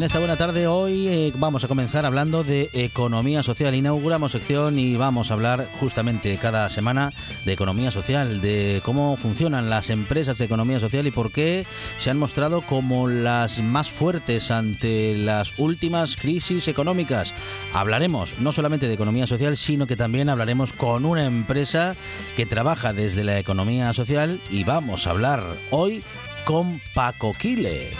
En esta buena tarde hoy eh, vamos a comenzar hablando de economía social. Inauguramos sección y vamos a hablar justamente cada semana de economía social, de cómo funcionan las empresas de economía social y por qué se han mostrado como las más fuertes ante las últimas crisis económicas. Hablaremos no solamente de economía social, sino que también hablaremos con una empresa que trabaja desde la economía social y vamos a hablar hoy con Paco Quile.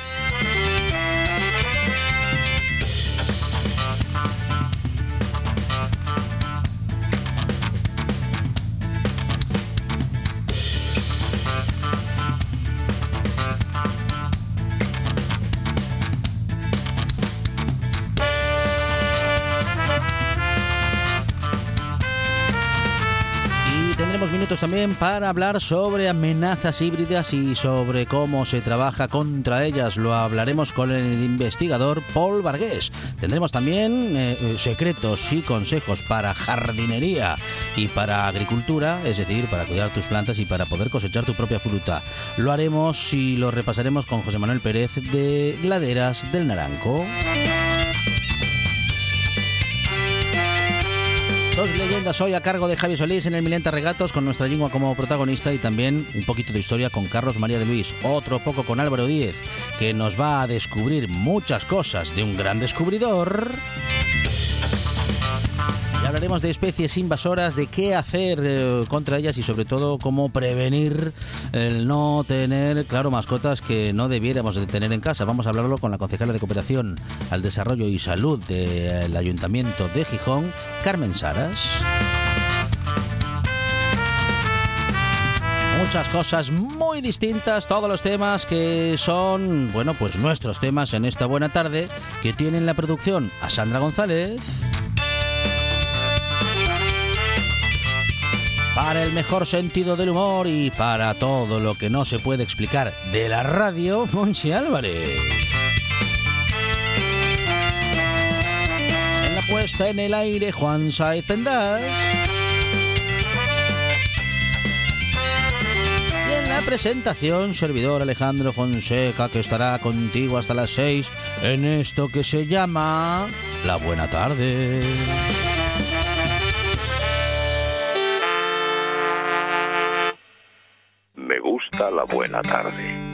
También para hablar sobre amenazas híbridas y sobre cómo se trabaja contra ellas. Lo hablaremos con el investigador Paul Vargués. Tendremos también eh, eh, secretos y consejos para jardinería y para agricultura, es decir, para cuidar tus plantas y para poder cosechar tu propia fruta. Lo haremos y lo repasaremos con José Manuel Pérez de Laderas del Naranco. Dos leyendas hoy a cargo de Javi Solís en el Milenta Regatos con nuestra lengua como protagonista y también un poquito de historia con Carlos María de Luis, otro poco con Álvaro Díez, que nos va a descubrir muchas cosas de un gran descubridor. Hablaremos de especies invasoras, de qué hacer eh, contra ellas y sobre todo cómo prevenir el no tener, claro, mascotas que no debiéramos de tener en casa. Vamos a hablarlo con la concejala de Cooperación al Desarrollo y Salud del Ayuntamiento de Gijón, Carmen Saras. Muchas cosas muy distintas, todos los temas que son, bueno, pues nuestros temas en esta buena tarde, que tienen la producción a Sandra González. Para el mejor sentido del humor y para todo lo que no se puede explicar de la radio, Monchi Álvarez. En la puesta en el aire, Juan Saiz Pendas. Y en la presentación, servidor Alejandro Fonseca, que estará contigo hasta las 6 en esto que se llama La Buena Tarde. Buena tarde.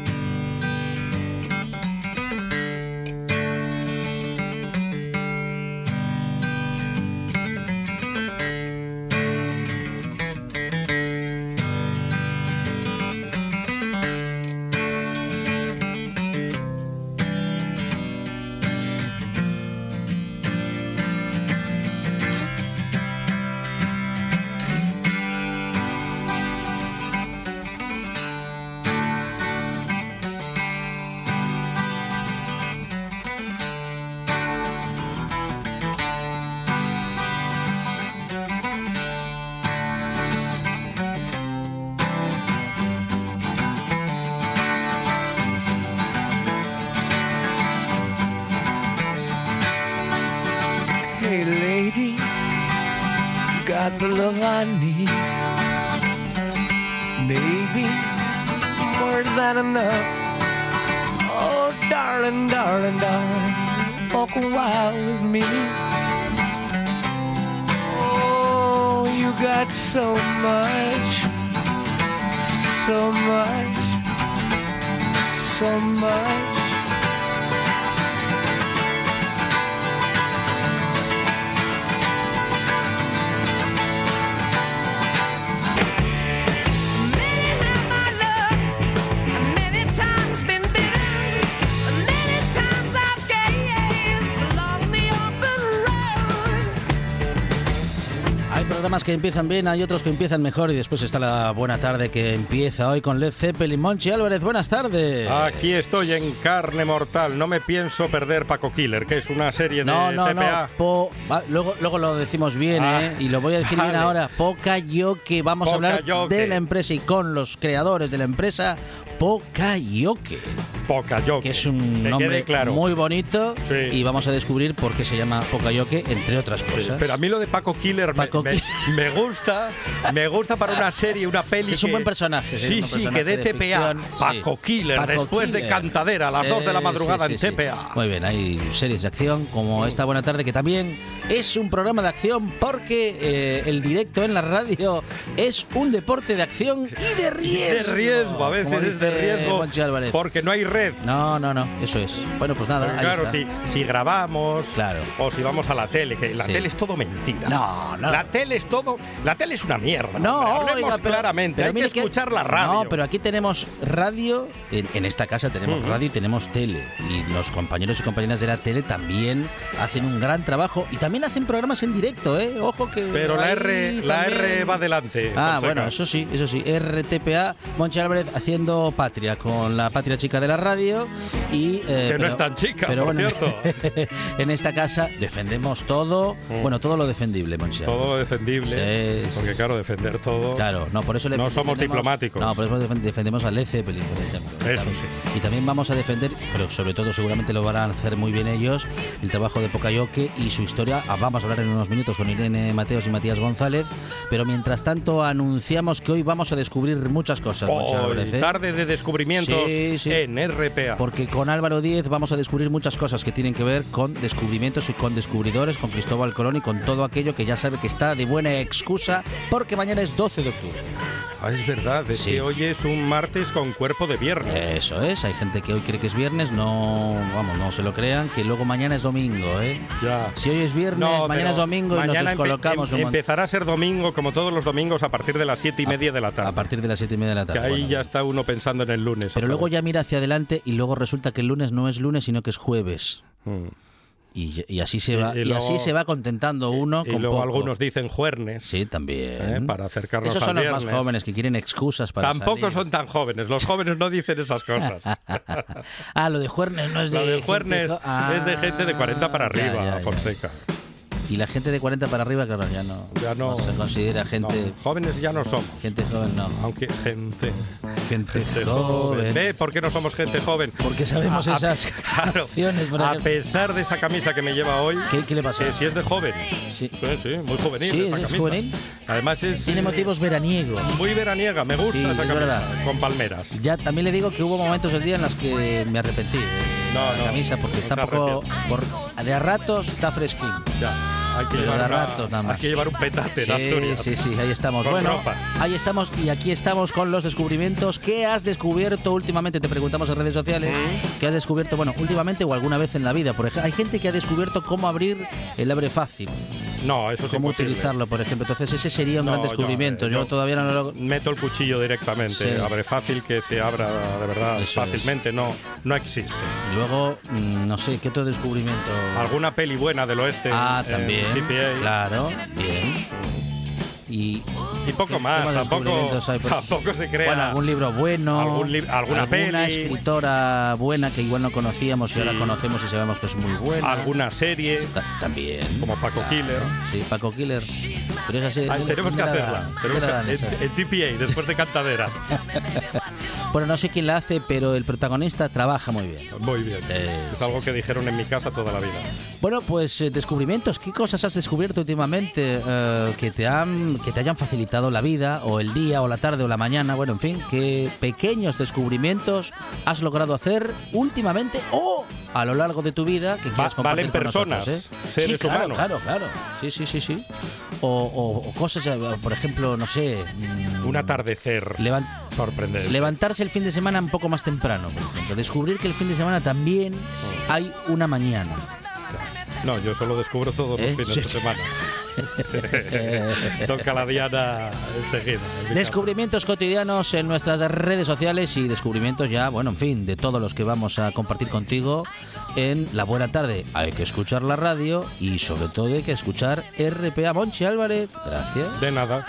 Much, so much, so much. Programas que empiezan bien, hay otros que empiezan mejor y después está la buena tarde que empieza hoy con Led Zeppelin. Monchi Álvarez, buenas tardes. Aquí estoy en carne mortal. No me pienso perder Paco Killer, que es una serie de No, no, no. TPA. po- va, luego, luego lo decimos bien, Ah, ¿eh? Y lo voy a decir bien ahora. Poca yo que vamos a hablar de la empresa y con los creadores de la empresa Pocayoke, Poca yo. que es un Que nombre claro. muy bonito Sí. y vamos a descubrir por qué se llama Pocayoke, entre otras Sí, cosas. Pero a mí lo de Paco Killer me- Paco me, Ki- me gusta, me gusta para una serie, una peli. Es un que- buen personaje, sí, Sí, un sí, personaje que de de TPA. ficción, sí. Paco Killer, Paco después de Killer. Cantadera, a las Sí, 2 de la madrugada sí, en sí, sí. TPA. Muy bien, hay series de acción como esta buena tarde que también es un programa de acción porque eh, el directo en la radio es un deporte de acción y de De riesgo. riesgo, a veces es de riesgo. Porque no hay red. No, no, no, eso es. Bueno, pues nada, Porque ahí claro, está. si, si grabamos Claro. o si vamos a la tele, que la Sí. tele es todo mentira. No, no. La tele es todo. La tele es una mierda. No, hombre, hablemos oiga, pero- claramente. pero hay que escuchar la radio. No, pero aquí tenemos radio, en, en esta casa tenemos radio y tenemos tele. Y los compañeros y compañeras de la tele también hacen un gran trabajo y también hacen programas en directo, ¿eh? Ojo que. Pero la R, la R va adelante. Ah, bueno, eso sí, eso sí. RTPA, Monchi Álvarez haciendo patria con la patria chica de la radio y... eh, Que no es tan chica, por cierto. en esta casa defendemos todo, Mm. bueno, todo lo defendible, Álvarez. Todo defendible. Sí, porque claro, defender todo. Claro, no, por eso le No somos diplomáticos. No, por eso defen- defendemos a Led Zeppelin, por ejemplo. Eso sí. Y también vamos a defender, pero sobre todo seguramente lo van a hacer muy bien ellos, el trabajo de Pocayoke y su historia. Ah, Vamos a hablar en unos minutos con Irene Mateos y Matías González, pero mientras tanto anunciamos que hoy vamos a descubrir muchas cosas. Álvarez, ¿eh? tarde de descubrimientos Sí, sí. en RPA. Porque con Álvaro Díez vamos a descubrir muchas cosas que tienen que ver con descubrimientos y con descubridores, con Cristóbal Colón y con todo aquello que ya sabe que está de buena excusa, porque mañana es 12 de octubre. Ah, es verdad, es Sí. que hoy es un martes con cuerpo de viernes. Eso es, hay gente que hoy cree que es viernes, no, vamos, no se lo crean, que luego mañana es domingo, ¿eh? Ya. Si hoy es viernes, No, mañana es domingo y nos mañana descolocamos em- un. Empezará a ser domingo, como todos los domingos, a partir de las siete y media de la tarde. A partir de las siete y media de la que tarde. ahí bueno. ya está uno pensando en el lunes. Pero luego vez. ya mira hacia adelante y luego resulta que el lunes no es lunes, sino que es jueves. Mm. Y, y así se Y- va, y y, luego- así se va contentando uno Y con luego poco. algunos dicen juernes. Sí, también. ¿eh? para acercarnos Esos son los más jóvenes que quieren excusas para Tampoco salir. son tan jóvenes. Los jóvenes no dicen esas cosas. ah, lo de Juernes no es de Lo de gente Juernes Ah, es de gente de 40 para ya, arriba, ya, ya. Fonseca. Y la gente de 40 para arriba, claro, ya no, Ya no- se considera gente, No, jóvenes ya no somos. gente joven, no. Aunque gente, Gente, gente joven. joven. ¿Ve por qué no somos gente joven? Porque sabemos A- a- esas claro, canciones, a pesar de esa camisa que me lleva hoy, ¿Qué, qué le pasa? que si es de joven. Sí. Sí, sí, muy juvenil Sí, esa es camisa. juvenil. Además es Tiene eh, motivos veraniegos. muy veraniega, me gusta Sí, esa es camisa verdad. con palmeras. Ya también le digo que hubo momentos del día en los que me arrepentí de No, la camisa porque está poco por, de a ratos está fresquín. Ya, hay que, llevar, da una- ratos nada más. hay que llevar un petate en Sí, Asturias. sí, sí, ahí estamos. Con bueno, ropa. ahí estamos y aquí estamos con los descubrimientos. ¿Qué has descubierto últimamente? Te preguntamos en redes sociales. Mm. ¿Qué has descubierto, bueno, últimamente o alguna vez en la vida? Por ejemplo, hay gente que ha descubierto cómo abrir el abre fácil, No, eso es cómo imposible. utilizarlo, por ejemplo. Entonces ese sería un No, gran descubrimiento. eh, Yo, yo- todavía no lo... Meto el cuchillo directamente. Sí. Abre fácil que se abra de verdad Eso es. fácilmente. No, no existe. Luego, mm, no sé, ¿qué otro descubrimiento? Alguna peli buena del oeste. Ah, en también. Claro, bien. Y, Y poco ¿Qué- más. Tampoco, hay? Pues, tampoco se crea. Bueno, algún libro bueno, Algún lib- alguna alguna peli. escritora buena que igual no conocíamos y ahora Sí. conocemos y sabemos que es muy buena. Alguna serie. Ta- también. Como Paco Killer. Sí, Paco Killer. Pero esa serie, Ay, ¿dónde- tenemos que hacerla. en TPA, después de Cantadera. Bueno, no sé quién la hace, pero el protagonista trabaja muy bien. Muy bien. Eh. Es algo que dijeron en mi casa toda la vida. Bueno, pues eh, descubrimientos. ¿Qué cosas has descubierto últimamente eh, que te han que te hayan facilitado la vida o el día o la tarde o la mañana? Bueno, en fin, qué pequeños descubrimientos has logrado hacer últimamente o a lo largo de tu vida que quieras compartir valen con personas, nosotros, ¿eh? seres sí, claro, humanos. Claro, claro. Sí, sí, sí, sí. O, o- o cosas, eh, por ejemplo, no sé. mm, Un atardecer levan- sorprendente. Levantarse el fin de semana un poco más temprano, por ejemplo. Descubrir que el fin de semana también hay una mañana. No, yo solo descubro todos ¿Eh? los fines Sí, de semana. Toca la diana enseguida. Descubrimientos cotidianos en nuestras redes sociales y descubrimientos ya, bueno, en fin, de todos los que vamos a compartir contigo en La Buena Tarde. Hay que escuchar la radio y sobre todo hay que escuchar RPA Monchi Álvarez. Gracias. De nada.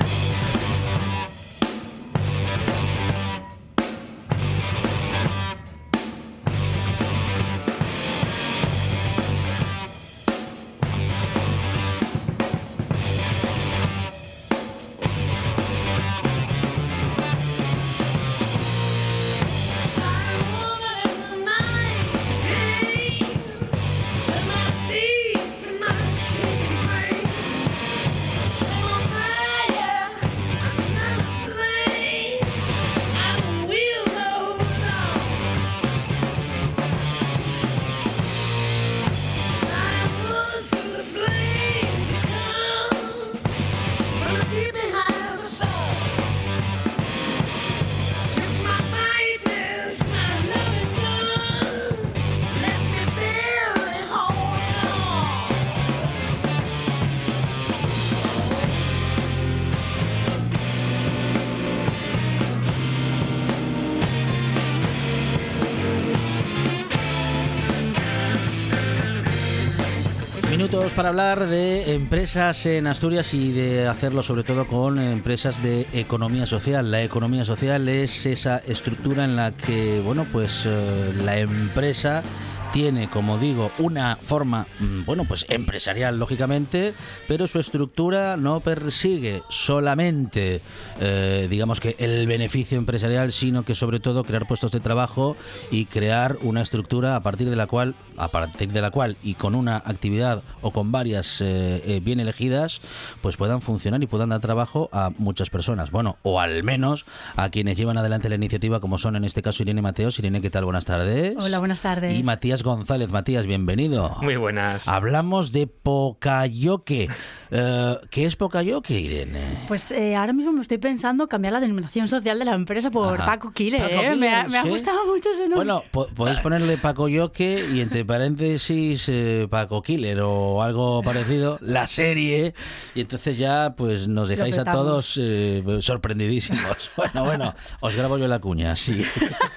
Minutos para hablar de empresas en Asturias y de hacerlo sobre todo con empresas de economía social. La economía social es esa estructura en la que, bueno, pues eh, la empresa tiene, como digo, una forma, mm, bueno, pues empresarial, lógicamente, pero su estructura no persigue solamente, eh, digamos que el beneficio empresarial, sino que sobre todo crear puestos de trabajo y crear una estructura a partir de la cual, a partir de la cual y con una actividad o con varias eh, eh, bien elegidas, pues puedan funcionar y puedan dar trabajo a muchas personas. Bueno, o al menos a quienes llevan adelante la iniciativa, como son en este caso Irene Mateos. Irene, ¿qué tal? Buenas tardes. Hola, buenas tardes. Y Matías González. Matías, bienvenido. Muy buenas. Hablamos de Pocayoque. Eh, ¿Qué es Pocayoque, Irene? Pues eh, ahora mismo me estoy pensando cambiar la denominación social de la empresa por Ajá. Paco Killer. Paco ¿eh? me, ha, gustado mucho ese nombre. Bueno, po- podéis ponerle Paco Yoque y entre paréntesis eh, Paco Killer o algo parecido, la serie, y entonces ya pues nos dejáis a todos eh, sorprendidísimos. Bueno, bueno, os grabo yo la cuña, sí.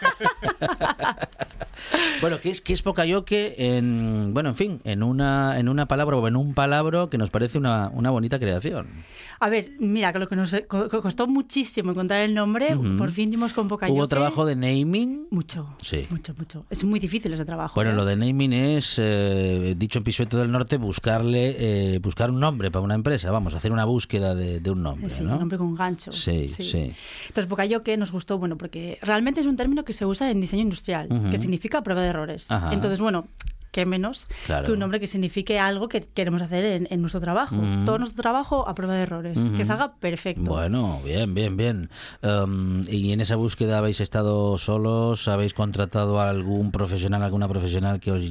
Bueno, ¿qué es, qué es Pocayoque en, bueno, en fin, en una, en una palabra o en un palabro que nos parece una, una bonita creación? A ver, mira, que lo que nos co- co- costó muchísimo encontrar el nombre, Ujú. por fin dimos con Pocayoque. ¿Hubo trabajo de naming? Mucho, Sí. mucho, mucho. Es muy difícil ese trabajo. Bueno, ¿eh? lo de naming es, eh, dicho en Pisueto del Norte, buscarle, eh, buscar un nombre para una empresa. Vamos, hacer una búsqueda de, de un nombre, Sí, ¿no? un nombre con gancho. Sí, sí. Entonces, Pocayoque nos gustó, bueno, porque realmente es un término que se usa en diseño industrial, que significa prueba de errores. Ajá. Entonces, bueno, qué menos Claro. que un nombre que signifique algo que queremos hacer en, en nuestro trabajo. Todo nuestro trabajo a prueba de errores, que salga perfecto. Bueno, bien, bien, bien. Um, ¿Y en esa búsqueda habéis estado solos? ¿Habéis contratado a algún profesional, alguna profesional que os,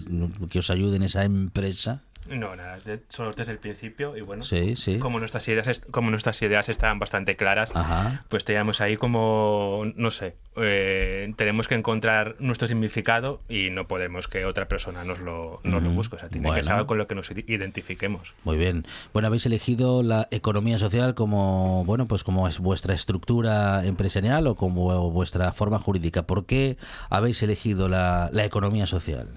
que os ayude en esa empresa? No, nada, de- solo desde el principio y bueno, Sí, sí. como nuestras ideas como nuestras ideas estaban bastante claras, Ajá. pues teníamos ahí como, no sé, eh, tenemos que encontrar nuestro significado y no podemos que otra persona nos lo, nos lo busque, o sea, tiene Bueno. que ser algo con lo que nos id- identifiquemos. Muy bien. Bueno, habéis elegido la economía social como, bueno, pues como es vuestra estructura empresarial o como vuestra forma jurídica. ¿Por qué habéis elegido la, la economía social?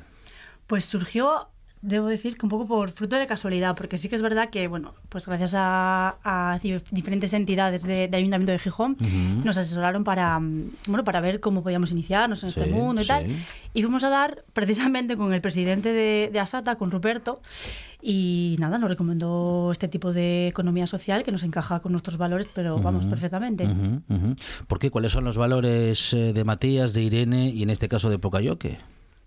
Pues surgió, debo decir, que un poco por fruto de casualidad, porque sí que es verdad que, bueno, pues gracias a, a di- diferentes entidades de, de Ayuntamiento de Gijón, nos asesoraron para, mm, bueno, para ver cómo podíamos iniciarnos en Sí, este mundo y tal. Y fuimos a dar precisamente con el presidente de, de Asata, con Ruperto, y nada, nos recomendó este tipo de economía social que nos encaja con nuestros valores, pero vamos, perfectamente. ¿Por qué? ¿Cuáles son los valores eh, de Matías, de Irene y en este caso de Pocayoque?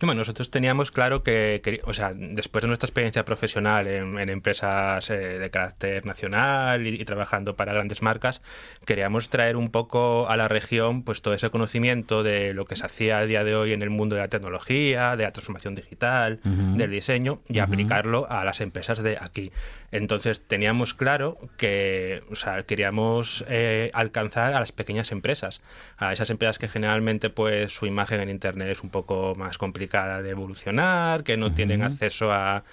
Bueno, nosotros teníamos claro que, o sea, después de nuestra experiencia profesional en, en empresas eh, de carácter nacional y, y trabajando para grandes marcas, queríamos traer un poco a la región pues todo ese conocimiento de lo que se hacía a día de hoy en el mundo de la tecnología, de la transformación digital, del diseño y aplicarlo a las empresas de aquí. Entonces teníamos claro que, o sea, queríamos eh, alcanzar a las pequeñas empresas, a esas empresas que generalmente pues su imagen en internet es un poco más complicada de evolucionar, que no tienen acceso a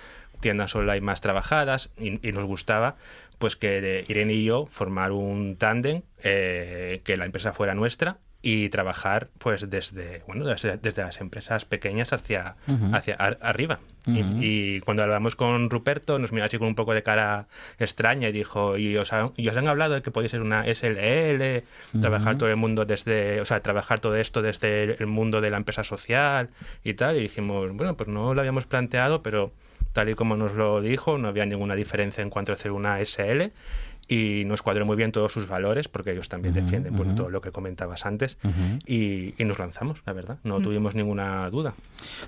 tiendas online más trabajadas y, y nos gustaba pues que Irene y yo formar un tándem, eh, que la empresa fuera nuestra y trabajar pues desde bueno desde, desde las empresas pequeñas hacia hacia ar- arriba. Y- y, cuando hablamos con Ruperto nos miró así con un poco de cara extraña y dijo y os, han, y os han hablado de que podéis ser una SLL trabajar todo el mundo desde o sea trabajar todo esto desde el mundo de la empresa social y tal y dijimos bueno pues no lo habíamos planteado pero tal y como nos lo dijo no había ninguna diferencia en cuanto a hacer una SL y nos cuadró muy bien todos sus valores porque ellos también defienden bueno, todo lo que comentabas antes y, y nos lanzamos, la verdad, no tuvimos ninguna duda.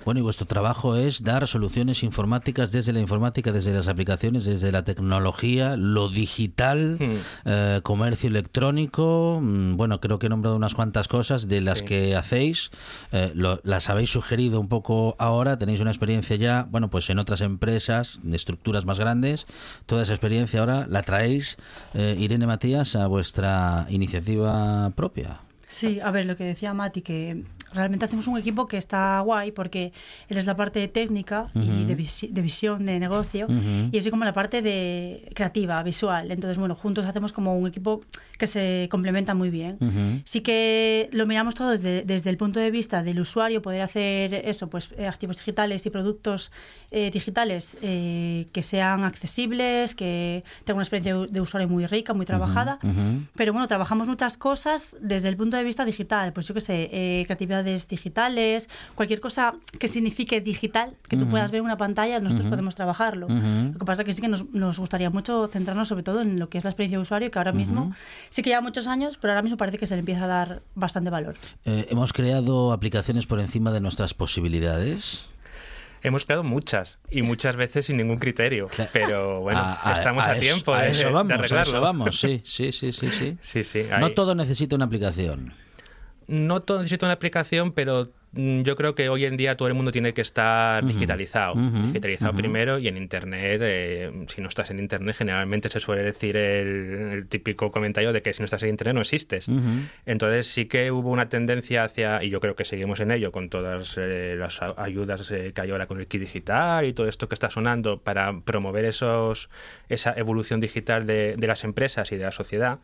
Bueno, y vuestro trabajo es dar soluciones informáticas desde la informática, desde las aplicaciones, desde la tecnología, lo digital, eh, comercio electrónico. mm, Bueno, creo que he nombrado unas cuantas cosas de las Sí. que hacéis. eh, lo- las habéis sugerido un poco ahora. Tenéis una experiencia ya, bueno, pues en otras empresas, de estructuras más grandes. Toda esa experiencia ahora la traéis, eh, Irene Matías, a vuestra iniciativa propia. Sí, a ver, lo que decía Mati, que realmente hacemos un equipo que está guay porque él es la parte técnica y de, visi- de visión de negocio Ujú. y yo soy como la parte de creativa, visual. Entonces, bueno, juntos hacemos como un equipo que se complementa muy bien. Ujú. Sí que lo miramos todo desde, desde el punto de vista del usuario, poder hacer eso, pues eh, activos digitales y productos eh, digitales eh, que sean accesibles, que tengan una experiencia de- de usuario muy rica, muy trabajada. Pero bueno, trabajamos muchas cosas desde el punto de vista digital. Pues yo qué sé, eh, digitales, cualquier cosa que signifique digital, que tú puedas ver en una pantalla, nosotros podemos trabajarlo. Lo que pasa que sí que nos, nos gustaría mucho centrarnos sobre todo en lo que es la experiencia de usuario, que ahora mismo sí que lleva muchos años, pero ahora mismo parece que se le empieza a dar bastante valor. Eh, hemos creado aplicaciones por encima de nuestras posibilidades. Hemos creado muchas y muchas veces sin ningún criterio, pero bueno, A- a- estamos a, tiempo a de, eso de vamos, a arreglarlo. eso vamos, sí, sí, sí, sí, sí. Sí, sí, No todo necesita una aplicación. No todo necesita una aplicación, pero mm, yo creo que hoy en día todo el mundo tiene que estar digitalizado. digitalizado primero y en Internet, eh, si no estás en Internet, generalmente se suele decir el, el típico comentario de que si no estás en Internet no existes. Entonces sí que hubo una tendencia hacia, y yo creo que seguimos en ello con todas eh, las ayudas eh, que hay ahora con el kit digital y todo esto que está sonando para promover esos, esa evolución digital de, de las empresas y de la sociedad.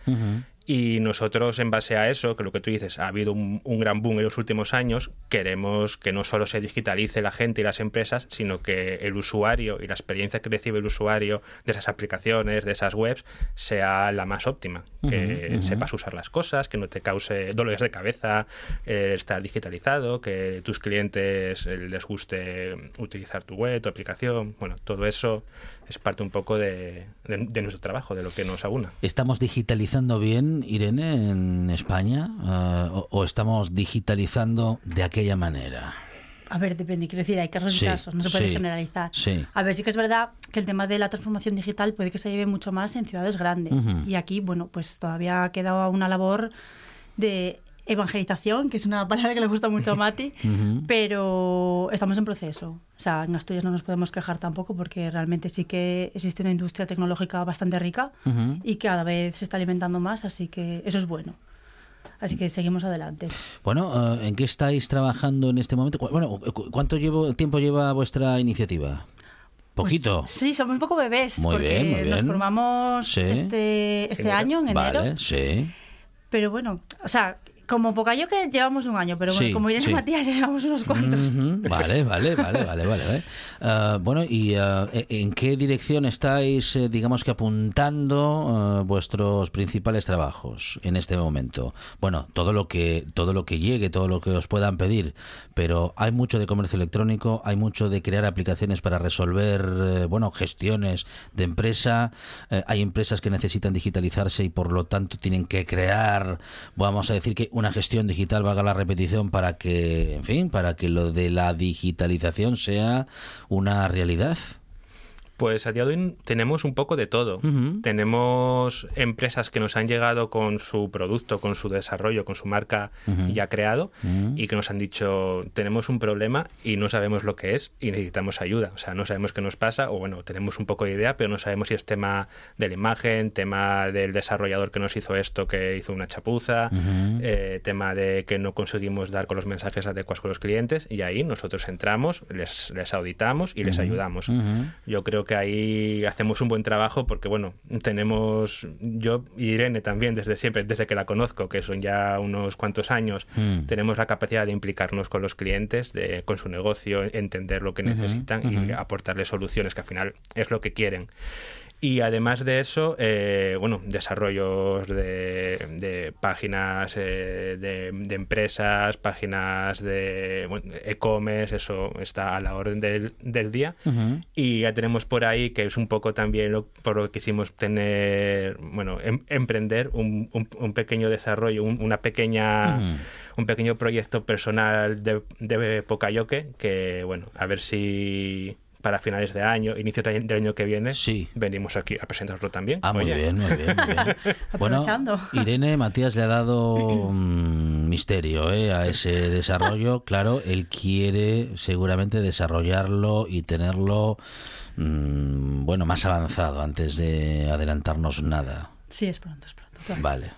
Y nosotros, en base a eso, que lo que tú dices, ha habido un, un gran boom en los últimos años, queremos que no solo se digitalice la gente y las empresas, sino que el usuario y la experiencia que recibe el usuario de esas aplicaciones, de esas webs, sea la más óptima. Que sepas usar las cosas, que no te cause dolores de cabeza eh, estar digitalizado, que tus clientes eh, les guste utilizar tu web, tu aplicación. Bueno, todo eso es parte un poco de, de- de nuestro trabajo, de lo que nos aúna. ¿Estamos digitalizando bien, Irene, en España? Eh, o, o estamos digitalizando de aquella manera? A ver, depende, quiero decir, hay casos Sí, y casos, no se puede sí, generalizar. sí. A ver, sí que es verdad que el tema de la transformación digital puede que se lleve mucho más en ciudades grandes. Y aquí, bueno, pues todavía ha quedado una labor de evangelización, que es una palabra que le gusta mucho a Mati, pero estamos en proceso. O sea, en Asturias no nos podemos quejar tampoco porque realmente sí que existe una industria tecnológica bastante rica y cada vez se está alimentando más, así que eso es bueno. Así que seguimos adelante. Bueno, eh, ¿en qué estáis trabajando en este momento? Bueno, cu- ¿cuánto llevo, tiempo lleva vuestra iniciativa? ¿Poquito? Pues, sí, somos un poco bebés. Muy porque bien, muy Nos bien. formamos Sí. este, este año, en enero. Vale, sí. Pero bueno, o sea, como Pocayo que llevamos un año, pero bueno, Sí, como Irene sí. Matías llevamos unos cuantos. Vale, vale, vale, vale, vale. vale. Ah, bueno, ¿y e- en qué dirección estáis, eh, digamos que apuntando ah, vuestros principales trabajos en este momento? Bueno, todo lo que todo lo que llegue, todo lo que os puedan pedir, pero hay mucho de comercio electrónico, hay mucho de crear aplicaciones para resolver, eh, bueno, gestiones de empresa. eh, hay empresas que necesitan digitalizarse y por lo tanto tienen que crear, vamos a decir que una gestión digital valga la repetición para que, en fin, para que lo de la digitalización sea una realidad. Pues a día de hoy tenemos un poco de todo. Tenemos empresas que nos han llegado con su producto, con su desarrollo, con su marca ya creado y que nos han dicho tenemos un problema y no sabemos lo que es y necesitamos ayuda. O sea, no sabemos qué nos pasa o bueno, tenemos un poco de idea, pero no sabemos si es tema de la imagen, tema del desarrollador que nos hizo esto, que hizo una chapuza, eh, tema de que no conseguimos dar con los mensajes adecuados con los clientes y ahí nosotros entramos, les, les auditamos y les ayudamos. Yo creo que que ahí hacemos un buen trabajo porque, bueno, tenemos yo y Irene también desde siempre, desde que la conozco, que son ya unos cuantos años, Mm. tenemos la capacidad de implicarnos con los clientes, de, con su negocio, entender lo que necesitan y aportarles soluciones que al final es lo que quieren. Y además de eso, eh, bueno, desarrollos de, de páginas eh, de, de empresas, páginas de bueno, e-commerce, eso está a la orden del, del día. Y ya tenemos por ahí, que es un poco también lo, por lo que quisimos tener, bueno, em- emprender un, un- un pequeño desarrollo, un- una pequeña, un pequeño proyecto personal de, de Pocayoke, que bueno, a ver si para finales de año, inicio del año que viene, Sí. venimos aquí a presentarlo también. Ah, muy Oye, bien, muy bien, muy bien. Bueno, Aprovechando. Irene, Matías le ha dado mm, misterio ¿eh? a ese desarrollo. Claro, él quiere seguramente desarrollarlo y tenerlo, mm, bueno, más avanzado antes de adelantarnos nada. Sí, es pronto, es pronto. claro. Vale,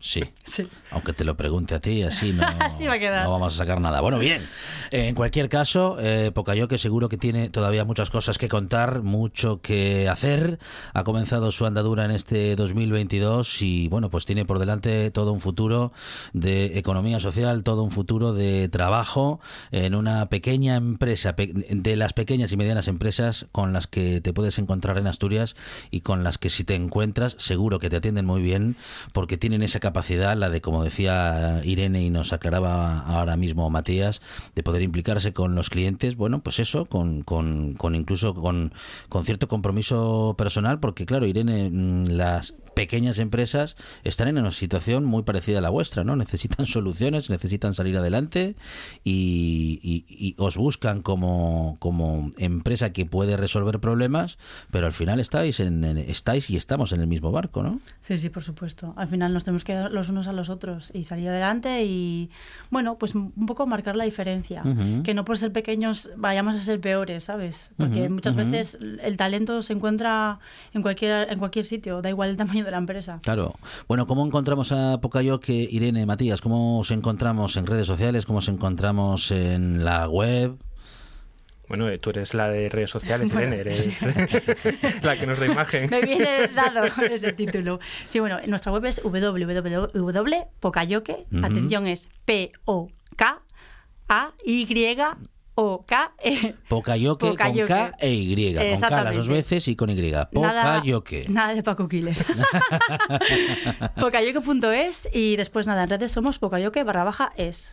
sí. Sí. Aunque te lo pregunte a ti, así no, Así va a no vamos a sacar nada. Bueno, bien. Eh, en cualquier caso, eh, Pocayoke seguro que tiene todavía muchas cosas que contar, mucho que hacer. Ha comenzado su andadura en este 2022 y, bueno, pues tiene por delante todo un futuro de economía social, todo un futuro de trabajo en una pequeña empresa, de las pequeñas y medianas empresas con las que te puedes encontrar en Asturias y con las que si te encuentras seguro que te atienden muy bien porque tienen esa capacidad, la de, como decía Irene y nos aclaraba ahora mismo Matías, de poder implicarse con los clientes, bueno, pues eso, con, con, con incluso con, con cierto compromiso personal, porque claro, Irene, mm, las pequeñas empresas están en una situación muy parecida a la vuestra, ¿no? Necesitan soluciones, necesitan salir adelante y, y- y os buscan como, como empresa que puede resolver problemas, pero al final estáis en, en- estáis y estamos en el mismo barco, ¿no? Sí, sí, por supuesto. Al final nos tenemos que dar los unos a los otros y salir adelante y, bueno, pues un poco marcar la diferencia. Que no por ser pequeños vayamos a ser peores, ¿sabes? Porque muchas veces el talento se encuentra en cualquier, en cualquier sitio, da igual el tamaño de la empresa. Claro. Bueno, ¿cómo encontramos a Pocayoke, Irene, Matías? ¿Cómo os encontramos en redes sociales? ¿Cómo os encontramos en la web? Bueno, eh, tú eres la de redes sociales, Bueno, Irene, eres la que nos da imagen. Me viene dado ese título. Sí, bueno, nuestra web es www.pocayoke. Ujú. Atención, es P-O-K-A-Y-O-K-E. Pocayoke con Pocayoke. K e Y. Con K las dos veces y con Y. Nada, Pocayoke. nada de Paco Killer. Pocayoke.es y después nada, en redes somos Pocayoke barra baja es.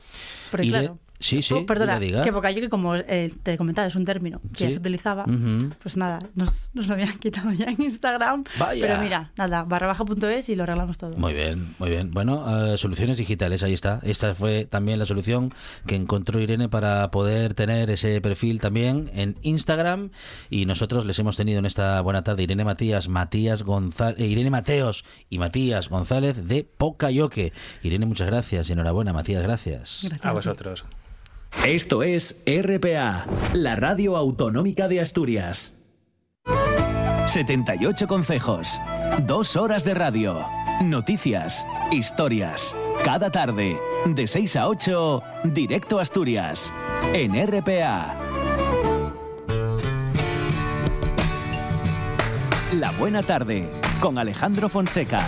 Porque Y claro. Sí, sí, Oh, perdona, diga, diga. que Pocayoke, como eh, te comentaba, es un término que ya Sí. se utilizaba. Pues nada, nos, nos lo habían quitado ya en Instagram. Vaya. Pero mira, nada, barra baja.es y lo arreglamos todo. Muy bien, muy bien. Bueno, eh, soluciones digitales, ahí está. Esta fue también la solución que encontró Irene para poder tener ese perfil también en Instagram. Y nosotros les hemos tenido en esta buena tarde Irene Matías, Matías González, Irene Mateos y Matías González de Pocayoke. Irene, muchas gracias y enhorabuena, Matías, gracias. Gracias A vosotros. Esto es RPA, la radio autonómica de Asturias. 78 consejos, dos horas de radio, noticias, historias. Cada tarde, de 6 a 8, directo a Asturias, en RPA. La buena tarde, con Alejandro Fonseca.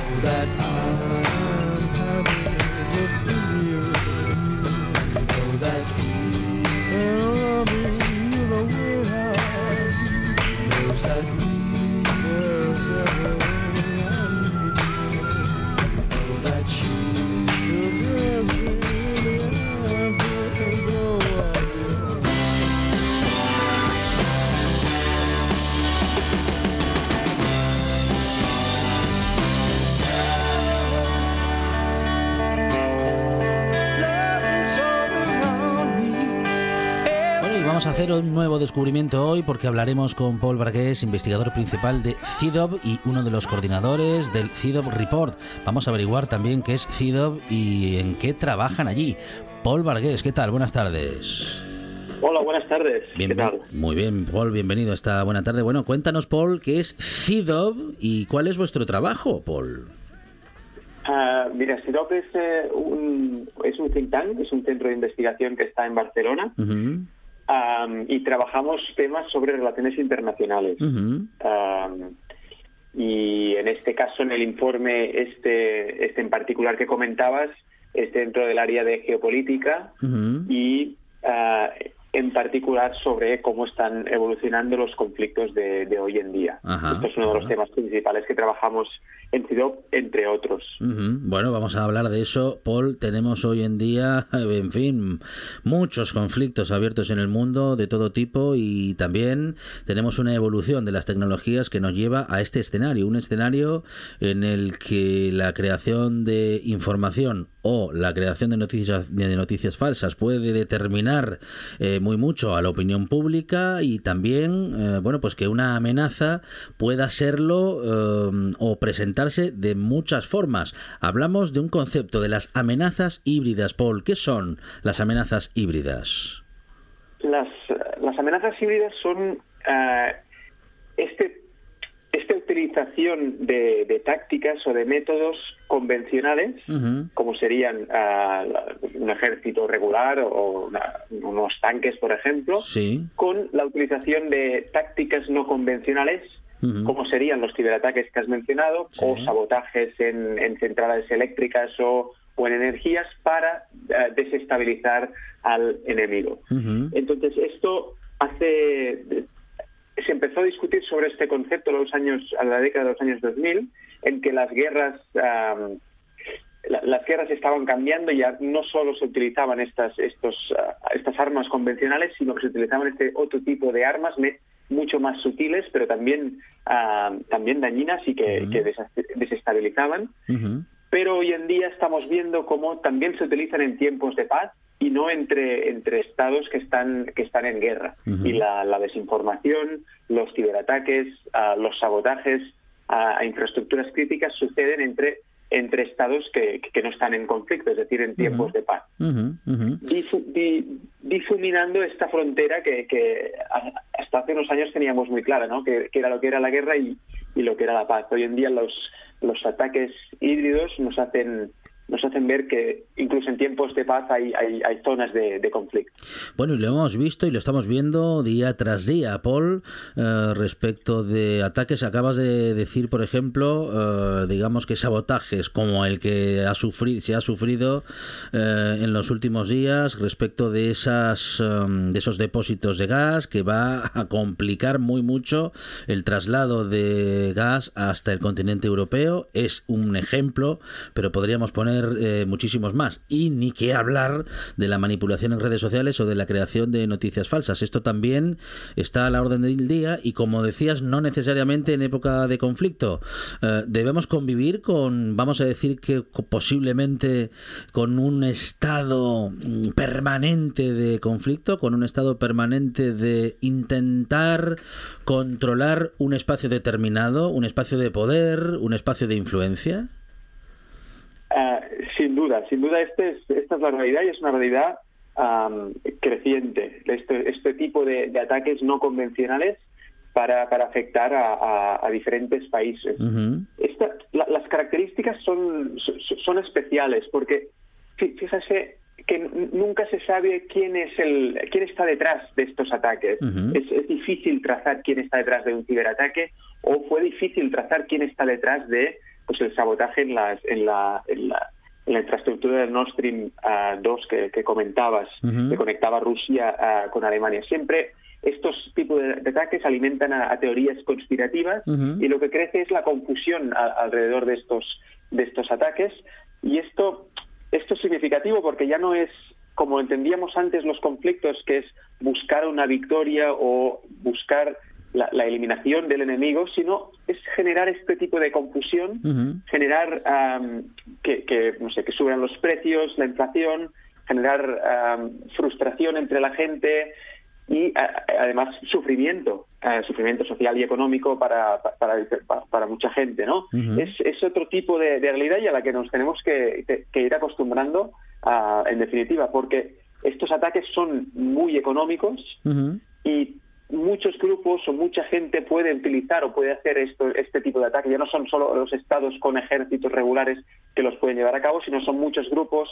Hacer un nuevo descubrimiento hoy porque hablaremos con Paul Bragués, investigador principal de CIDOB y uno de los coordinadores del CIDOB Report. Vamos a averiguar también qué es CIDOB y en qué trabajan allí. Paul Vargués, ¿qué tal? Buenas tardes. Hola, buenas tardes. Bien- ¿Qué tal? Muy bien, Paul, bienvenido a esta buena tarde. Bueno, cuéntanos, Paul, qué es CIDOB y cuál es vuestro trabajo, Paul. Ah, mira, SIDOP es, eh, un, es un think tank, es un centro de investigación que está en Barcelona. Ujú. Am, y trabajamos temas sobre relaciones internacionales. Am, y en este caso, en el informe este, este en particular que comentabas, es dentro del área de geopolítica y ah, en particular sobre cómo están evolucionando los conflictos de, de hoy en día. Ajá, Esto es uno de los temas principales que trabajamos en CIDOP, entre otros. Bueno, vamos a hablar de eso, Paul. Tenemos hoy en día, en fin, muchos conflictos abiertos en el mundo de todo tipo y también tenemos una evolución de las tecnologías que nos lleva a este escenario, un escenario en el que la creación de información o la creación de noticias de noticias falsas puede determinar eh, muy mucho a la opinión pública y también eh, bueno pues que una amenaza pueda serlo eh, o presentarse de muchas formas. Hablamos de un concepto de las amenazas híbridas Paul. Qué son las amenazas híbridas Las, las amenazas híbridas son ah, este, esta utilización de, de tácticas o de métodos convencionales, como serían la- un ejército regular o una- unos tanques, por ejemplo, sí con la utilización de tácticas no convencionales, como serían los ciberataques que has mencionado, Sí. o sabotajes en, en centrales eléctricas o, o en energías para eh, desestabilizar al enemigo. Entonces, esto hace. Se empezó a discutir sobre este concepto en los años, a la década de los años 2000, en que las guerras. la- las guerras estaban cambiando y ya no solo se utilizaban estas estos ah, estas armas convencionales sino que se utilizaban este otro tipo de armas me- mucho más sutiles pero también ah, también dañinas y que, desestabilizaban pero hoy en día estamos viendo cómo también se utilizan en tiempos de paz y no entre entre estados que están que están en guerra. Y la, la desinformación los ciberataques ah, los sabotajes a, infraestructuras críticas suceden entre entre estados que, que no están en conflicto es decir en tiempos de paz. Difu- di- difuminando esta frontera que, que a- hasta hace unos años teníamos muy clara, ¿no? Que, que era lo que era la guerra y, y lo que era la paz. Hoy en día los, los ataques híbridos nos hacen nos hacen ver que incluso en tiempos de paz hay, hay, hay zonas de, de conflicto. Bueno, y lo hemos visto y lo estamos viendo día tras día, Paul, eh, respecto de ataques. Acabas de decir, por ejemplo, eh, digamos que sabotajes como el que ha sufrido, se ha sufrido eh, en los últimos días respecto de esas em, de esos depósitos de gas que va a complicar muy mucho el traslado de gas hasta el continente europeo. Es un ejemplo, pero podríamos poner eh, muchísimos más. Y ni qué hablar de la manipulación en redes sociales o de la creación de noticias falsas. Esto también está a la orden del día y, como decías, no necesariamente en época de conflicto. Eh, debemos convivir con, vamos a decir que posiblemente con un estado mm, permanente de conflicto, con un estado permanente de intentar controlar un espacio determinado, un espacio de poder, un espacio de influencia. Ah, sin duda, sin duda este es- esta es la realidad y es una realidad am, creciente. Este, este tipo de, de ataques no convencionales para, para afectar a, a- a diferentes países. Ujú. Esta- la- las características son, so- son especiales porque fí- fíjese que nunca se sabe quién es el quién está detrás de estos ataques. Es difícil trazar quién está detrás de un ciberataque o fue difícil trazar quién está detrás de pues el sabotaje en las en la, en la, en la infraestructura del Nord Stream ah, 2 que, que comentabas que conectaba Rusia ah, con Alemania. Siempre estos tipos de, ataques alimentan a, a teorías conspirativas y lo que crece es la confusión a- alrededor de estos de estos ataques. Y esto esto es significativo porque ya no es como entendíamos antes los conflictos que es buscar una victoria o buscar la, la eliminación del enemigo sino es generar este tipo de confusión generar am, que, que, no sé que suban los precios la inflación generar am, frustración entre la gente y a- además sufrimiento, eh, sufrimiento social y económico para, para, para, para mucha gente, ¿no? Es, es otro tipo de, de realidad y a la que nos tenemos que, que- ir acostumbrando, en definitiva, porque estos ataques son muy económicos y muchos grupos o mucha gente puede utilizar o puede hacer esto, este tipo de ataque. Ya no son solo los estados con ejércitos regulares que los pueden llevar a cabo, sino son muchos grupos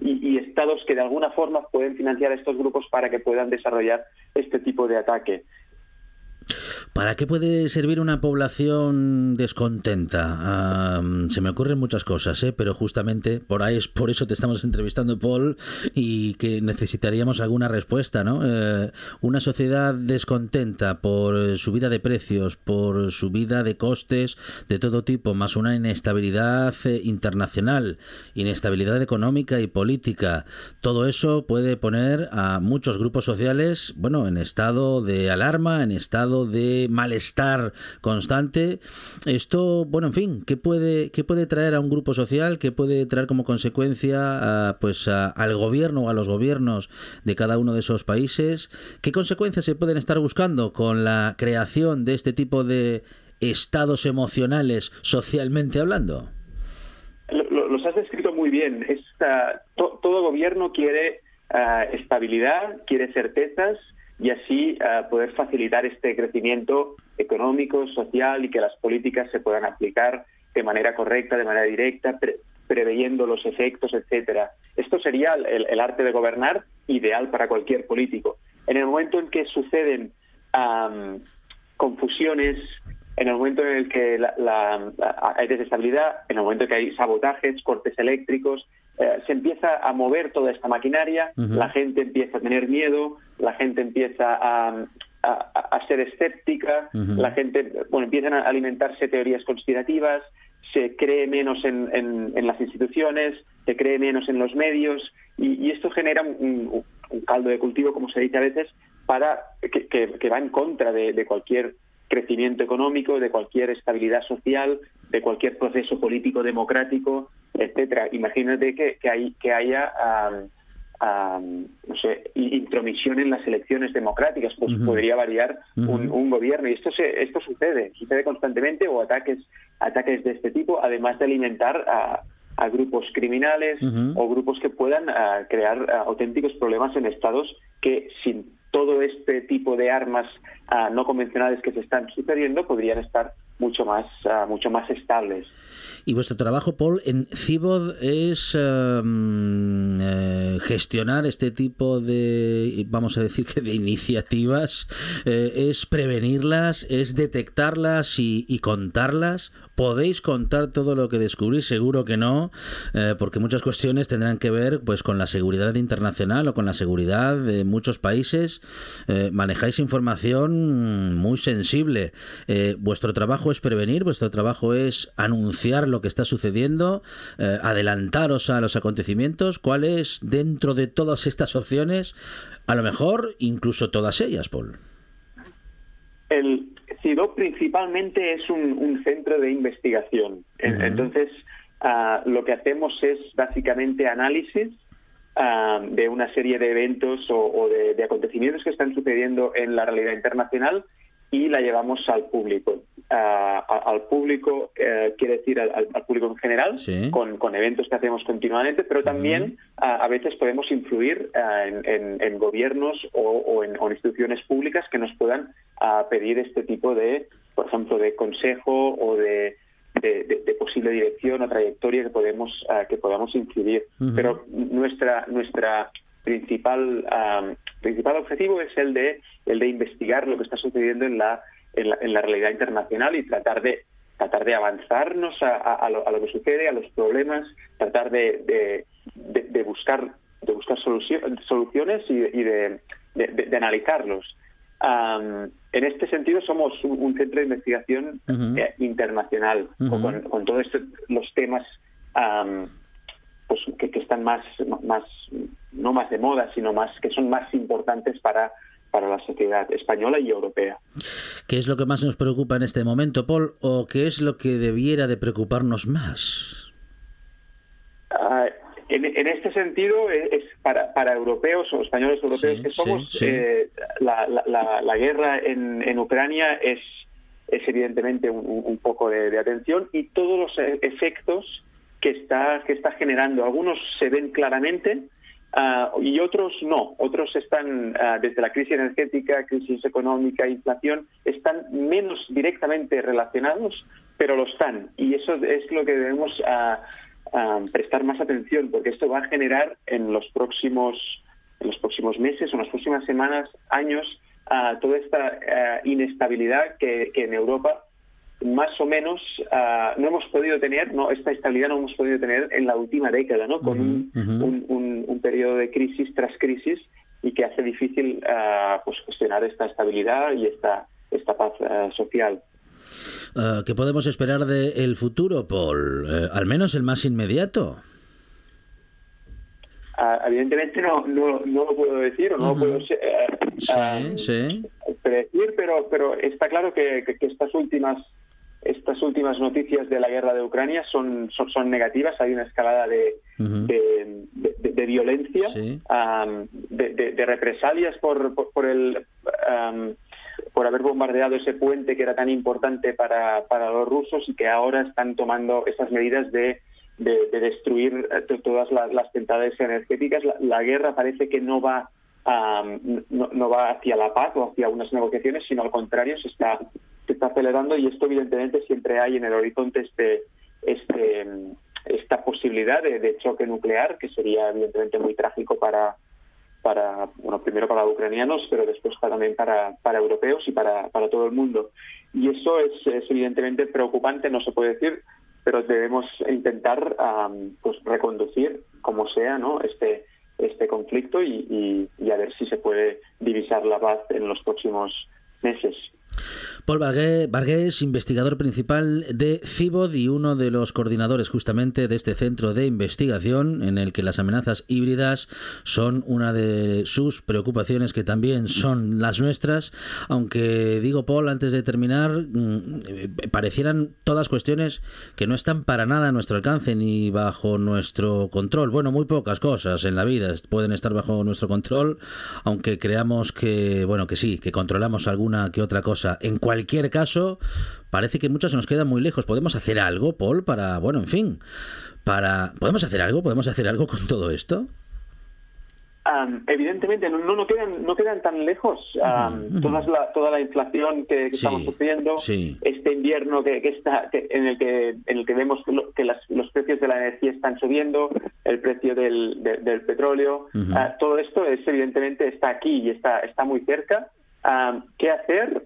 y, y, estados que de alguna forma pueden financiar a estos grupos para que puedan desarrollar este tipo de ataque. ¿Para qué puede servir una población descontenta? se me ocurren muchas cosas, ¿eh? pero justamente por ahí es por eso te estamos entrevistando, Paul, y que necesitaríamos alguna respuesta, ¿no? Eh, una sociedad descontenta por subida de precios, por subida de costes de todo tipo, más una inestabilidad eh, internacional, inestabilidad económica y política. Todo eso puede poner a muchos grupos sociales, bueno, en estado de alarma, en estado de malestar constante. Esto, bueno, en fin, ¿qué puede, qué puede traer a un grupo social? ¿Qué puede traer como consecuencia a, pues al gobierno o a los gobiernos de cada uno de esos países? ¿Qué consecuencias se pueden estar buscando con la creación de este tipo de estados emocionales socialmente hablando? los has descrito muy bien. Todo gobierno quiere ah, estabilidad, quiere certezas y así eh, poder facilitar este crecimiento económico, social y que las políticas se puedan aplicar de manera correcta, de manera directa, preveyendo los efectos, etcétera. Esto sería el, arte de gobernar ideal para cualquier político. En el momento en que suceden confusiones, en el momento en el que hay desestabilidad, en el momento en que hay sabotajes, cortes eléctricos, eh, se empieza a mover toda esta maquinaria, la gente empieza a tener miedo, la gente empieza a, ser escéptica, la gente, bueno, empiezan a alimentarse teorías conspirativas, se cree menos en, las instituciones, se cree menos en los medios y, esto genera un, caldo de cultivo, como se dice a veces, para que, va en contra de, cualquier crecimiento económico, de cualquier estabilidad social, de cualquier proceso político democrático, etcétera. Imagínate que, que, hay, que haya no sé, intromisión en las elecciones democráticas, pues podría variar un, gobierno. Y esto se, esto sucede, sucede constantemente, o ataques, ataques de este tipo, además de alimentar a, grupos criminales o grupos que puedan crear auténticos problemas en estados que sin todo este tipo de armas no convencionales que se están sucediendo podrían estar mucho más, mucho más estables. Y vuestro trabajo, Paul, en Cibod es em, eh, gestionar este tipo de, vamos a decir que de iniciativas, eh, es prevenirlas, es detectarlas y, y contarlas, ¿Podéis contar todo lo que descubrís? Seguro que no, eh, porque muchas cuestiones tendrán que ver pues con la seguridad internacional o con la seguridad de muchos países. Eh, manejáis información muy sensible. Eh, vuestro trabajo es prevenir, vuestro trabajo es anunciar lo que está sucediendo, adelantaros a los acontecimientos. ¿Cuál es, dentro de todas estas opciones, a lo mejor incluso todas ellas, Paul? El, CIDOC principalmente es un, centro de investigación. Entonces, ah, lo que hacemos es básicamente análisis ah, de una serie de eventos o, de, acontecimientos que están sucediendo en la realidad internacional y la llevamos al público. al público, eh, quiere decir al, público en general, con, eventos que hacemos continuamente, pero también a veces podemos influir en, gobiernos o, en, instituciones públicas que nos puedan pedir este tipo de, por ejemplo, de consejo o de, posible dirección o trayectoria que podemos que podamos incidir. Pero nuestra nuestra principal principal objetivo es el de el de investigar lo que está sucediendo en la en la, realidad internacional y tratar de tratar de avanzarnos a, lo, que sucede, a los problemas, tratar de, de, buscar de buscar soluciones y, de, analizarlos. en este sentido, somos un, centro de investigación eh, internacional con, todos los temas pues, que, que, están más, más, no más de moda, sino más que son más importantes para para la sociedad española y europea. ¿Qué es lo que más nos preocupa en este momento, Paul, o qué es lo que debiera de preocuparnos más? Ah, en, este sentido, eh, es para, para europeos o españoles europeos que somos, eh, la, guerra en, Ucrania es, es evidentemente un, poco de, de, atención y todos los e, efectos que está, que está generando. Algunos se ven claramente, ah, y otros no. Otros están, ah, desde la crisis energética, crisis económica, inflación, están menos directamente relacionados, pero lo están. Y eso es lo que debemos ah, prestar más atención, porque esto va a generar en los próximos, en los próximos meses o en las próximas semanas, años, toda esta inestabilidad que, que en Europa más o menos ah, no hemos podido tener, no esta estabilidad no hemos podido tener en la última década, ¿no? Con un, un- un- un periodo de crisis tras crisis y que hace difícil ah, pues cuestionar esta estabilidad y esta esta paz ah, social. ¿Qué podemos esperar del futuro, Paul? Eh, al menos el más inmediato. Evidentemente no, no, no lo puedo decir o no lo puedo eh, Sí, sí. predecir, pero pero está claro que, que- que estas últimas estas últimas noticias de la guerra de Ucrania son son, son negativas. Hay una escalada de, de, de- de violencia, Sí. am, de, represalias por, por, por el am, por haber bombardeado ese puente que era tan importante para, para los rusos y que ahora están tomando estas medidas de, de, de destruir eh, to- todas las, las energéticas. La, la guerra parece que no va am, no, no va hacia la paz o hacia unas negociaciones, sino al contrario, se está, acelerando y esto evidentemente siempre hay en el horizonte este, este, esta posibilidad de, choque nuclear, que sería evidentemente muy trágico para, para bueno, primero para ucranianos, pero después también para, para europeos y para, para todo el mundo. Y eso es, es evidentemente preocupante, no se puede decir, pero debemos intentar am, pues reconducir como sea ¿no? este este conflicto y- y a ver si se puede divisar la paz en los próximos meses. Paul Vargués, investigador principal de CIBOD y uno de los coordinadores justamente de este centro de investigación en el que las amenazas híbridas son una de sus preocupaciones que también son las nuestras, aunque digo Paul antes de terminar, mm, parecieran todas cuestiones que no están para nada a nuestro alcance ni bajo nuestro control. Bueno, muy pocas cosas en la vida pueden estar bajo nuestro control, aunque creamos que, bueno, que sí, que controlamos alguna que otra cosa. En cualquier caso, parece que muchas nos quedan muy lejos. ¿Podemos hacer algo, Paul, para, bueno, en fin, para... ¿Podemos hacer algo? ¿Podemos hacer algo con todo esto? Am, evidentemente no, no, quedan no quedan tan lejos todas la- toda la inflación que, que Sí, estamos sufriendo sí. este invierno que, que está que- en el que en el que vemos que, lo- que las- los precios de la energía están subiendo el precio del, de- del petróleo ah, todo esto es evidentemente está aquí y está está muy cerca Am, qué hacer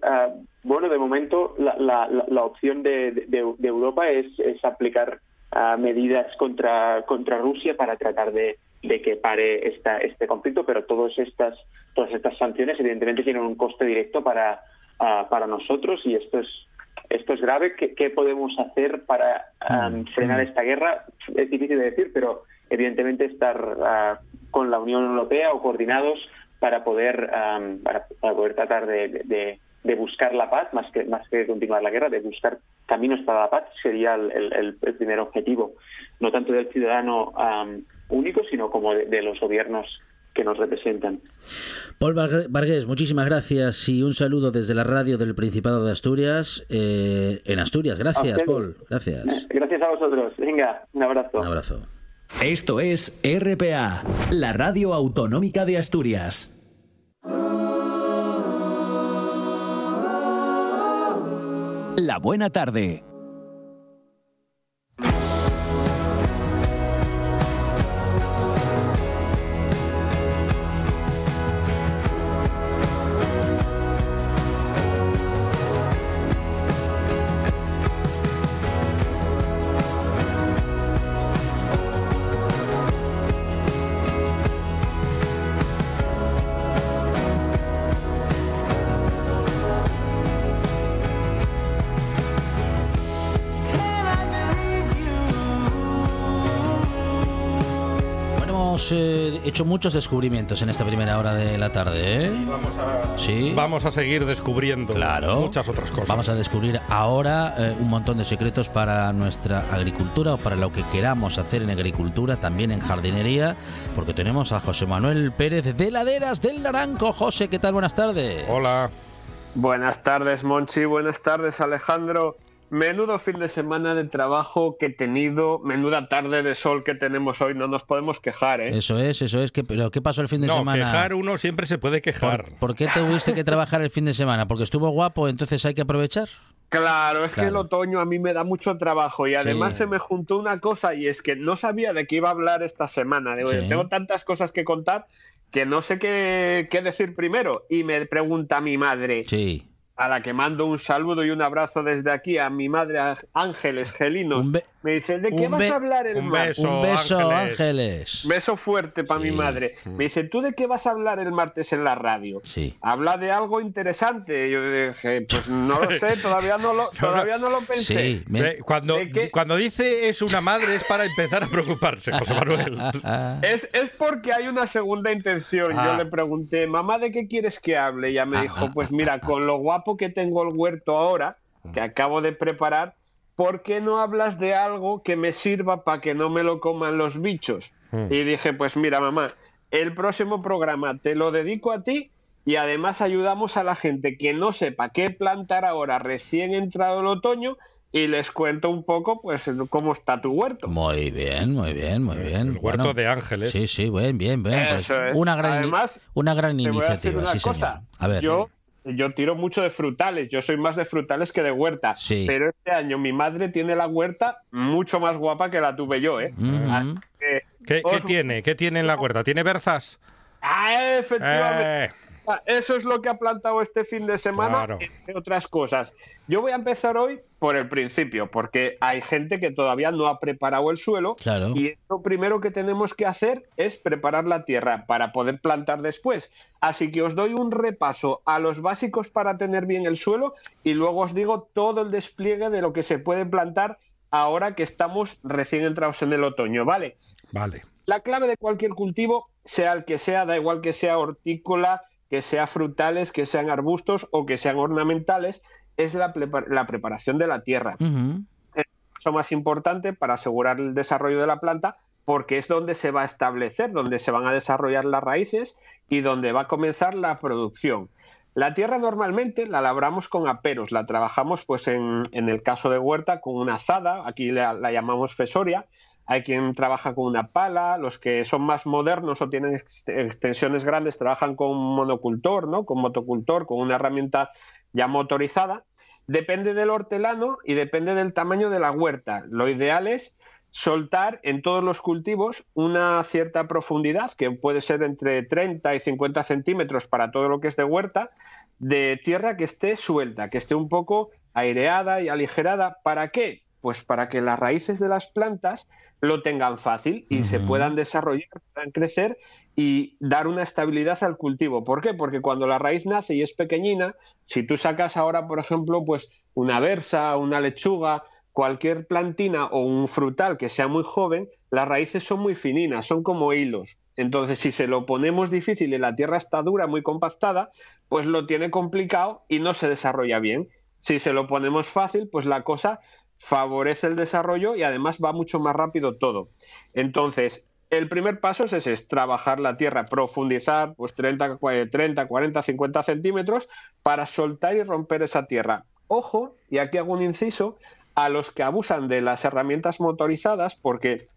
bueno de momento la, la, la- opción de, de- de Europa es, es aplicar ah, medidas contra contra Rusia para tratar de, de que pare esta, este conflicto, pero todas estas todas estas sanciones evidentemente tienen un coste directo para ah, para nosotros y esto es esto es grave. ¿Qué, qué podemos hacer para Mm, frenar esta guerra? Es difícil de decir, pero evidentemente estar con la Unión Europea o coordinados para poder ah, para, para poder tratar de, de- de buscar la paz más que más que continuar la guerra, de buscar caminos para la paz sería el, el- primer objetivo, no tanto del ciudadano ah, único, sino como de, de los gobiernos que nos representan. Paul Varg- Vargués, muchísimas gracias y un saludo desde la radio del Principado de Asturias, eh, en Asturias. Gracias. Paul. Gracias. Gracias a vosotros. Venga, un abrazo. Un abrazo. Esto es RPA, la radio autonómica de Asturias. La buena tarde. Hecho muchos descubrimientos en esta primera hora de la tarde, ¿eh? Vamos a, Sí. vamos a seguir descubriendo Claro. muchas otras cosas. Vamos a descubrir ahora eh, un montón de secretos para nuestra agricultura o para lo que queramos hacer en agricultura, también en jardinería, porque tenemos a José Manuel Pérez de Laderas del Naranco. José, ¿qué tal? Buenas tardes. Hola. Buenas tardes, Monchi. Buenas tardes, Alejandro. Menudo fin de semana de trabajo que he tenido, menuda tarde de sol que tenemos hoy, no nos podemos quejar, ¿eh? Eso es, eso es. que ¿Pero qué pasó el fin de no, semana? quejar uno siempre se puede quejar. ¿Por, por qué tuviste que trabajar el fin de semana? ¿Porque estuvo guapo, entonces hay que aprovechar? Claro, es que el otoño a mí me da mucho trabajo y además Sí. se me juntó una cosa y es que no sabía de qué iba a hablar esta semana. Digo, Sí. Tengo tantas cosas que contar que no sé qué, qué decir primero. Y me pregunta mi madre, Sí. A la que mando un saludo y un abrazo desde aquí a mi madre Ángeles Gelinos. Me dice, ¿de qué un vas a hablar el un martes? beso. Un beso, Ángeles. Ángeles. Beso fuerte para Sí. mi madre. Me dice, ¿tú de qué vas a hablar el martes en la radio? Sí. Habla de algo interesante. Yo dije, pues no lo sé, todavía no lo, todavía no lo pensé. Sí. me- Cuando, cuando dice es una madre es para empezar a preocuparse, José Manuel. Ah, Es, es porque hay una segunda intención. Ah. Yo le pregunté, mamá, ¿de qué quieres que hable? Y ella me Ah, dijo, ah, pues mira, con lo guapo que tengo el huerto ahora, que acabo de preparar, ¿por qué no hablas de algo que me sirva para que no me lo coman los bichos? Mm. Y dije, pues mira, mamá, el próximo programa te lo dedico a ti y además ayudamos a la gente que no sepa qué plantar ahora recién entrado el otoño y les cuento un poco pues cómo está tu huerto. Muy bien, muy bien, muy bien. El huerto Bueno, de Ángeles. Sí, sí, bien, bien, bien. Pues Eso es. una gran, Además, una gran Te voy a decir iniciativa, una sí, cosa. señor. A ver. Yo, yo tiro mucho de frutales. Yo soy más de frutales que de huerta. Sí. Pero este año mi madre tiene la huerta mucho más guapa que la tuve yo, ¿eh? Así que- ¿Qué, qué tiene? ¿Qué tiene en la huerta? ¿Tiene berzas? Ah, efectivamente. Eh, Eso es lo que ha plantado este fin de semana, Claro. entre otras cosas. Yo voy a empezar hoy por el principio, porque hay gente que todavía no ha preparado el suelo. Claro. Y lo primero que tenemos que hacer es preparar la tierra para poder plantar después. Así que os doy un repaso a los básicos para tener bien el suelo y luego os digo todo el despliegue de lo que se puede plantar ahora que estamos recién entrados en el otoño, ¿vale? vale. La clave de cualquier cultivo, sea el que sea, da igual que sea hortícola, que sea frutales, que sean arbustos o que sean ornamentales, es la, la preparación de la tierra. Es paso más importante para asegurar el desarrollo de la planta porque es donde se va a establecer, donde se van a desarrollar las raíces y donde va a comenzar la producción. La tierra normalmente la labramos con aperos, la trabajamos pues en, en el caso de huerta con una azada, aquí la, la llamamos fesoria, hay quien trabaja con una pala, los que son más modernos o tienen ex- extensiones grandes trabajan con monocultor, ¿no? Con motocultor, con una herramienta ya motorizada. Depende del hortelano y depende del tamaño de la huerta. Lo ideal es soltar en todos los cultivos una cierta profundidad, que puede ser entre 30 y 50 centímetros para todo lo que es de huerta, de tierra que esté suelta, que esté un poco aireada y aligerada. ¿Para qué? Pues para que las raíces de las plantas lo tengan fácil y se puedan desarrollar, puedan crecer y dar una estabilidad al cultivo. ¿Por qué? Porque cuando la raíz nace y es pequeñina, si tú sacas ahora, por ejemplo, pues una berza, una lechuga, cualquier plantina o un frutal que sea muy joven, las raíces son muy fininas, son como hilos. Entonces, si se lo ponemos difícil y la tierra está dura, muy compactada, pues lo tiene complicado y no se desarrolla bien. Si se lo ponemos fácil, pues la cosa favorece el desarrollo y además va mucho más rápido todo. Entonces, el primer paso es ese, es trabajar la tierra, profundizar pues 30, cua- 30, 40, 50 centímetros para soltar y romper esa tierra. Ojo, y aquí hago un inciso, a los que abusan de las herramientas motorizadas, porque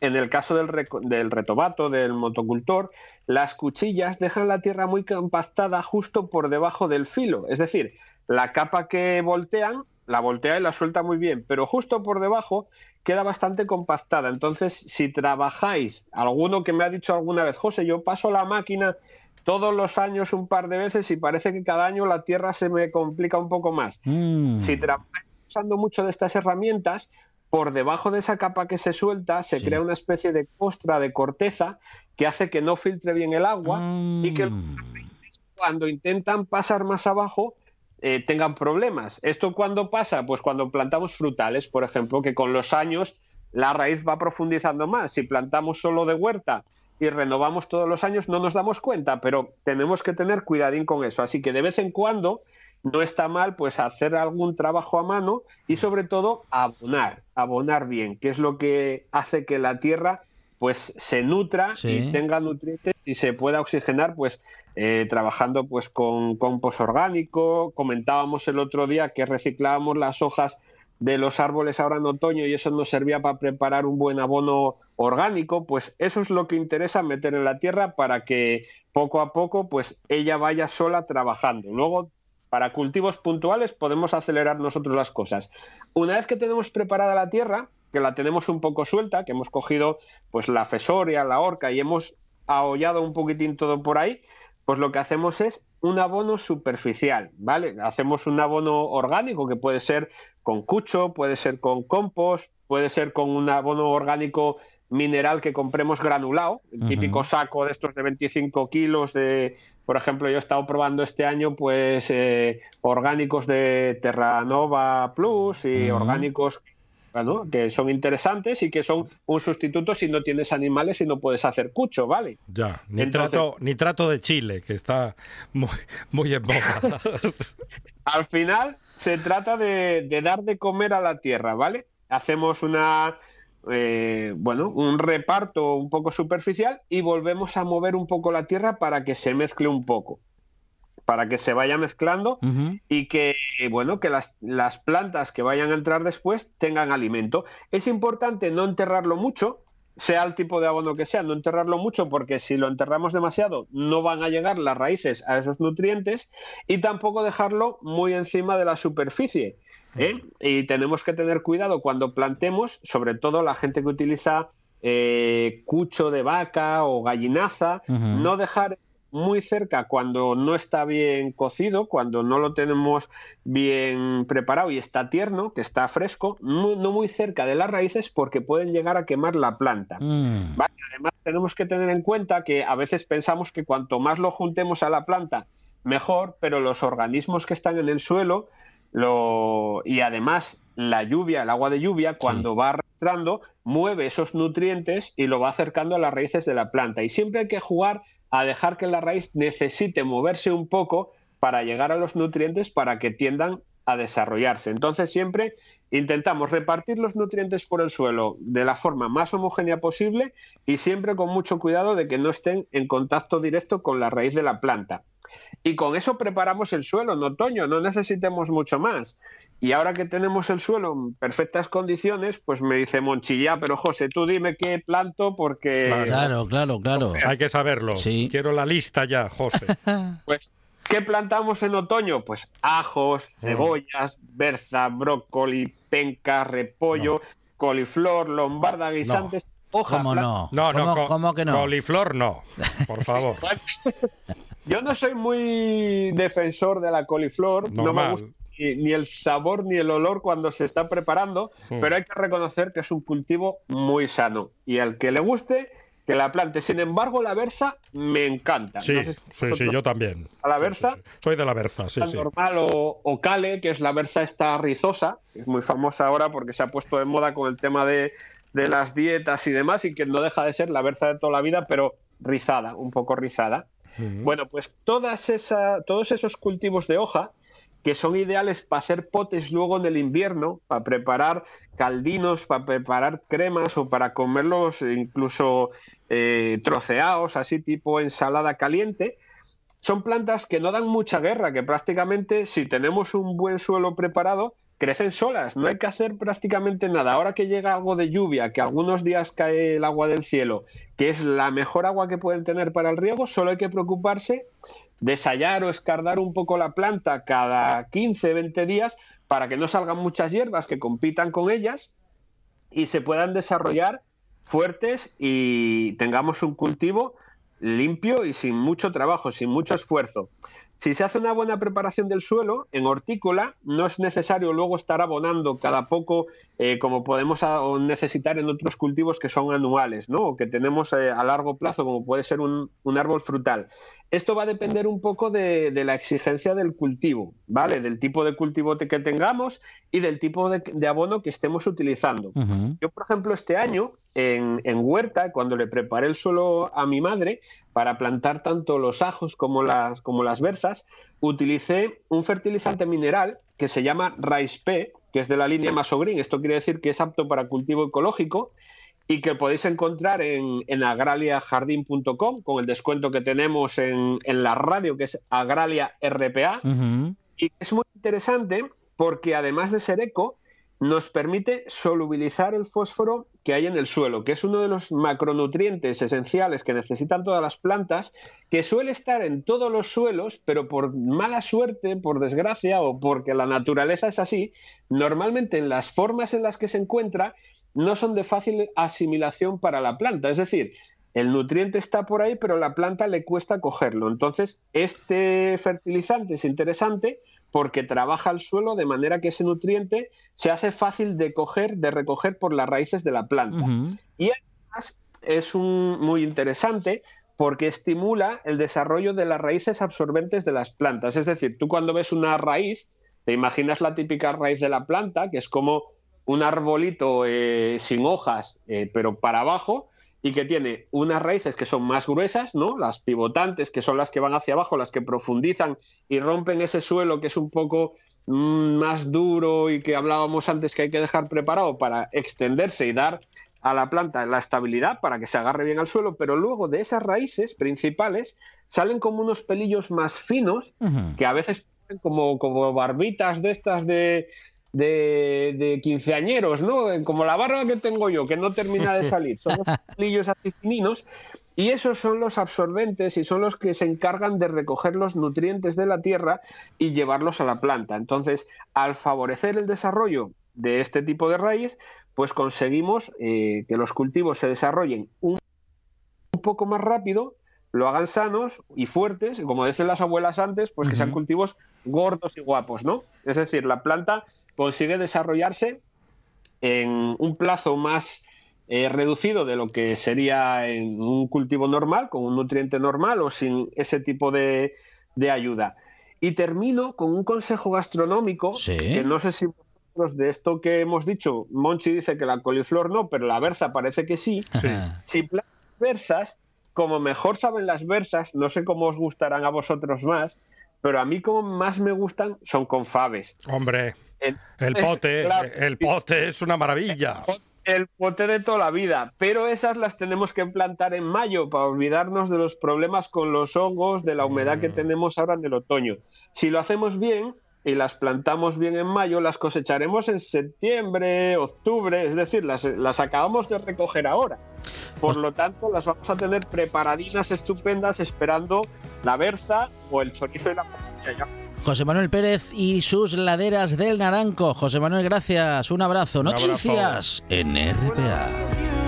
en el caso del, reco- del retobato, del motocultor, las cuchillas dejan la tierra muy compactada justo por debajo del filo. Es decir, la capa que voltean, la voltea y la suelta muy bien, pero justo por debajo queda bastante compactada. Entonces, si trabajáis, alguno que me ha dicho alguna vez, José, yo paso la máquina todos los años un par de veces y parece que cada año la tierra se me complica un poco más. Mm. Si trabajáis usando mucho de estas herramientas, por debajo de esa capa que se suelta se Sí. crea una especie de costra de corteza que hace que no filtre bien el agua y que Mm. cuando intentan pasar más abajo eh, tengan problemas. ¿Esto cuándo pasa? Pues cuando plantamos frutales, por ejemplo, que con los años la raíz va profundizando más. Si plantamos solo de huerta y renovamos todos los años, no nos damos cuenta, pero tenemos que tener cuidadín con eso. Así que de vez en cuando no está mal pues hacer algún trabajo a mano y sobre todo abonar, abonar bien, que es lo que hace que la tierra pues se nutra Sí. y tenga nutrientes y se pueda oxigenar pues eh, trabajando pues con compost orgánico comentábamos el otro día que reciclábamos las hojas de los árboles ahora en otoño y eso nos servía para preparar un buen abono orgánico, pues eso es lo que interesa meter en la tierra para que poco a poco pues ella vaya sola trabajando. Luego para cultivos puntuales podemos acelerar nosotros las cosas. Una vez que tenemos preparada la tierra, que la tenemos un poco suelta, que hemos cogido pues la fesoria, la horca y hemos ahollado un poquitín todo por ahí, pues lo que hacemos es un abono superficial, ¿vale? Hacemos un abono orgánico que puede ser con cucho, puede ser con compost, puede ser con un abono orgánico mineral que compremos granulado, el típico saco de estos de 25 kilos de, por ejemplo, yo he estado probando este año pues eh, orgánicos de Terranova Plus y orgánicos que son interesantes y que son un sustituto si no tienes animales y no puedes hacer cucho, ¿vale? Ya, nitrato, nitrato de Chile, que está muy, muy en boga. al final se trata de, dar de comer a la tierra, ¿vale? Hacemos una, eh, bueno, un reparto un poco superficial y volvemos a mover un poco la tierra para que se mezcle un poco para que se vaya mezclando y que, bueno, que las, las, plantas que vayan a entrar después tengan alimento. Es importante no enterrarlo mucho, sea el tipo de abono que sea, no enterrarlo mucho porque si lo enterramos demasiado no van a llegar las raíces a esos nutrientes y tampoco dejarlo muy encima de la superficie. ¿eh? Y tenemos que tener cuidado cuando plantemos, sobre todo la gente que utiliza eh, cucho de vaca o gallinaza, no dejar muy cerca cuando no está bien cocido, cuando no lo tenemos bien preparado y está tierno, que está fresco, no, muy cerca de las raíces porque pueden llegar a quemar la planta. Mm. Además tenemos que tener en cuenta que a veces pensamos que cuanto más lo juntemos a la planta, mejor, pero los organismos que están en el suelo lo... y además la lluvia, el agua de lluvia, cuando va arrastrando, mueve esos nutrientes y lo va acercando a las raíces de la planta. Y siempre hay que jugar a dejar que la raíz necesite moverse un poco para llegar a los nutrientes para que tiendan a desarrollarse. Entonces siempre intentamos repartir los nutrientes por el suelo de la forma más homogénea posible y siempre con mucho cuidado de que no estén en contacto directo con la raíz de la planta. Y con eso preparamos el suelo en otoño, no necesitemos mucho más. Y ahora que tenemos el suelo en perfectas condiciones, pues me dice Monchilla, pero José, tú dime qué planto porque... Claro, claro, claro. Hay que saberlo. Sí. Quiero la lista ya, José. pues ¿Qué plantamos en otoño? Pues ajos, cebollas, berza, brócoli, penca, repollo, coliflor, lombarda, guisantes, hojas. ¿Cómo no? No, no, ¿Cómo, que no? Coliflor no, por favor. Yo no soy muy defensor de la coliflor, no me gusta ni, el sabor ni el olor cuando se está preparando, pero hay que reconocer que es un cultivo muy sano y al que le guste que la plante. Sin embargo, la berza me encanta. Sí, sí, yo también. A la berza. Soy de la berza, sí, sí. Normal o, o, cale, que es la berza esta rizosa, que es muy famosa ahora porque se ha puesto de moda con el tema de, de las dietas y demás, y que no deja de ser la berza de toda la vida, pero rizada, un poco rizada. Bueno, pues todas esa, todos esos cultivos de hoja que son ideales para hacer potes luego en el invierno, para preparar caldinos, para preparar cremas o para comerlos incluso eh, troceados, así tipo ensalada caliente. Son plantas que no dan mucha guerra, que prácticamente si tenemos un buen suelo preparado, crecen solas, no hay que hacer prácticamente nada. Ahora que llega algo de lluvia, que algunos días cae el agua del cielo, que es la mejor agua que pueden tener para el riego, solo hay que preocuparse desayar o escardar un poco la planta cada 15, 20 días para que no salgan muchas hierbas que compitan con ellas y se puedan desarrollar fuertes y tengamos un cultivo limpio y sin mucho trabajo, sin mucho esfuerzo. Si se hace una buena preparación del suelo, en hortícola no es necesario luego estar abonando cada poco eh, como podemos necesitar en otros cultivos que son anuales, ¿no? O que tenemos eh, a largo plazo, como puede ser un, árbol frutal. Esto va a depender un poco de, la exigencia del cultivo, ¿vale? Del tipo de cultivo que tengamos y del tipo de, abono que estemos utilizando. Yo, por ejemplo, este año en, en huerta, cuando le preparé el suelo a mi madre, para plantar tanto los ajos como las, como las berzas, utilicé un fertilizante mineral que se llama Rice P, que es de la línea Masogreen. Esto quiere decir que es apto para cultivo ecológico y que podéis encontrar en, en agraliajardín.com con el descuento que tenemos en, la radio, que es Agralia RPA. Y es muy interesante porque además de ser eco, nos permite solubilizar el fósforo que hay en el suelo, que es uno de los macronutrientes esenciales que necesitan todas las plantas, que suele estar en todos los suelos, pero por mala suerte, por desgracia o porque la naturaleza es así, normalmente en las formas en las que se encuentra no son de fácil asimilación para la planta. Es decir, el nutriente está por ahí, pero la planta le cuesta cogerlo. Entonces, este fertilizante es interesante porque trabaja el suelo de manera que ese nutriente se hace fácil de coger, de recoger por las raíces de la planta. Y además es un, muy interesante porque estimula el desarrollo de las raíces absorbentes de las plantas. Es decir, tú cuando ves una raíz, te imaginas la típica raíz de la planta, que es como un arbolito eh, sin hojas, eh, pero para abajo, y que tiene unas raíces que son más gruesas, ¿no? Las pivotantes, que son las que van hacia abajo, las que profundizan y rompen ese suelo que es un poco mm, más duro y que hablábamos antes que hay que dejar preparado para extenderse y dar a la planta la estabilidad para que se agarre bien al suelo, pero luego de esas raíces principales salen como unos pelillos más finos que a veces como, como barbitas de estas de, de, quinceañeros, ¿no? Como la barba que tengo yo, que no termina de salir. Son los pelillos así fininos y esos son los absorbentes y son los que se encargan de recoger los nutrientes de la tierra y llevarlos a la planta. Entonces, al favorecer el desarrollo de este tipo de raíz, pues conseguimos eh, que los cultivos se desarrollen un, un poco más rápido lo hagan sanos y fuertes, y como decían las abuelas antes, pues que sean cultivos gordos y guapos, ¿no? Es decir, la planta consigue desarrollarse en un plazo más eh, reducido de lo que sería en un cultivo normal, con un nutriente normal o sin ese tipo de, ayuda. Y termino con un consejo gastronómico, que no sé si vosotros de esto que hemos dicho, Monchi dice que la coliflor no, pero la berza parece que sí. Si plantas berzas, como mejor saben las berzas, no sé cómo os gustarán a vosotros más, pero a mí como más me gustan son con faves. Hombre. El, pote, el pote es una maravilla. El pote de toda la vida, pero esas las tenemos que plantar en mayo para olvidarnos de los problemas con los hongos, de la humedad que mm. tenemos ahora en el otoño. Si lo hacemos bien, y las plantamos bien en mayo, las cosecharemos en septiembre, octubre, es decir, las, las acabamos de recoger ahora. Por lo tanto, las vamos a tener preparadinas estupendas esperando la berza o el chorizo y la pasilla. José Manuel Pérez y sus laderas del Naranco. José Manuel, gracias. Un abrazo. Noticias en RPA.